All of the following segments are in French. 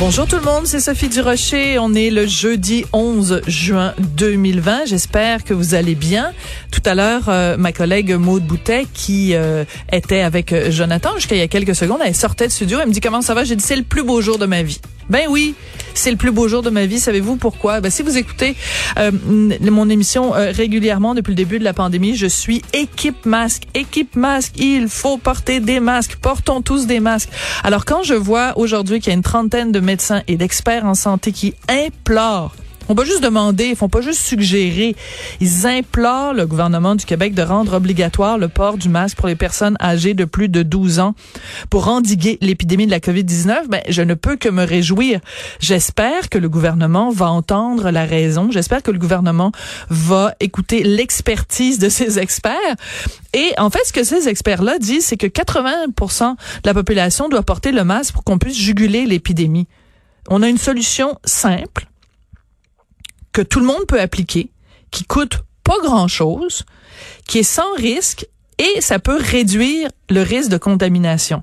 Bonjour tout le monde, c'est Sophie Durocher. On est le jeudi 11 juin 2020. J'espère que vous allez bien. Tout à l'heure, euh, ma collègue Maude Boutet, qui euh, était avec euh, Jonathan jusqu'à il y a quelques secondes, elle sortait de studio. Elle me dit comment ça va? J'ai dit c'est le plus beau jour de ma vie. Ben oui, c'est le plus beau jour de ma vie. Savez-vous pourquoi? Ben, si vous écoutez euh, mon émission euh, régulièrement depuis le début de la pandémie, je suis équipe masque, équipe masque. Il faut porter des masques. Portons tous des masques. Alors quand je vois aujourd'hui qu'il y a une trentaine de médecins et d'experts en santé qui implorent on va juste demander, ils font pas juste suggérer. Ils implorent le gouvernement du Québec de rendre obligatoire le port du masque pour les personnes âgées de plus de 12 ans pour endiguer l'épidémie de la COVID-19. Ben, je ne peux que me réjouir. J'espère que le gouvernement va entendre la raison. J'espère que le gouvernement va écouter l'expertise de ces experts. Et en fait, ce que ces experts-là disent, c'est que 80% de la population doit porter le masque pour qu'on puisse juguler l'épidémie. On a une solution simple que tout le monde peut appliquer, qui coûte pas grand-chose, qui est sans risque et ça peut réduire le risque de contamination.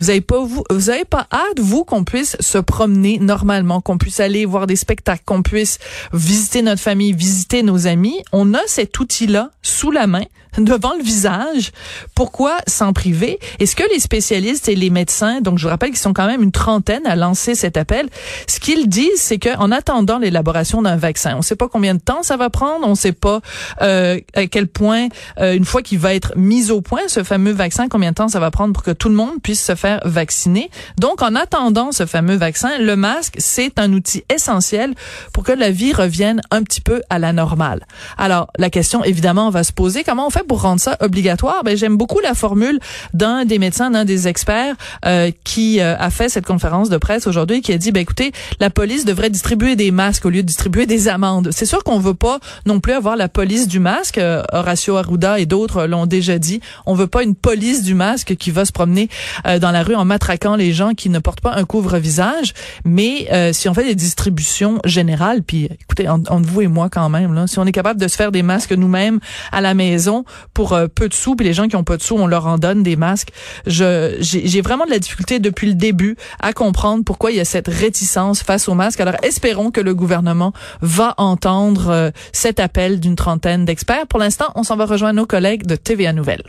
Vous avez pas vous, vous avez pas hâte vous qu'on puisse se promener normalement, qu'on puisse aller voir des spectacles, qu'on puisse visiter notre famille, visiter nos amis? On a cet outil-là sous la main, devant le visage. Pourquoi s'en priver? Et ce que les spécialistes et les médecins, donc je vous rappelle qu'ils sont quand même une trentaine à lancer cet appel, ce qu'ils disent, c'est que en attendant l'élaboration d'un vaccin, on ne sait pas combien de temps ça va prendre, on ne sait pas euh, à quel point, euh, une fois qu'il va être mis au point, ce fameux vaccin, combien de temps ça va prendre pour que tout le monde puisse se faire vacciner. Donc, en attendant ce fameux vaccin, le masque, c'est un outil essentiel pour que la vie revienne un petit peu à la normale. Alors, la question, évidemment, va se poser, comment on pour rendre ça obligatoire? Ben, j'aime beaucoup la formule d'un des médecins, d'un des experts euh, qui euh, a fait cette conférence de presse aujourd'hui qui a dit, ben, écoutez, la police devrait distribuer des masques au lieu de distribuer des amendes. C'est sûr qu'on veut pas non plus avoir la police du masque. Euh, Horacio Arruda et d'autres l'ont déjà dit. On veut pas une police du masque qui va se promener dans la rue en matraquant les gens qui ne portent pas un couvre-visage. Mais si on fait des distributions générales, puis écoutez, entre vous et moi quand même, là, si on est capable de se faire des masques nous-mêmes à la maison, pour euh, peu de sous, puis les gens qui ont pas de sous, on leur en donne des masques. Je j'ai vraiment de la difficulté depuis le début à comprendre pourquoi il y a cette réticence face aux masques. Alors espérons que le gouvernement va entendre euh, cet appel d'une trentaine d'experts. Pour l'instant, on s'en va rejoindre nos collègues de TVA Nouvelles.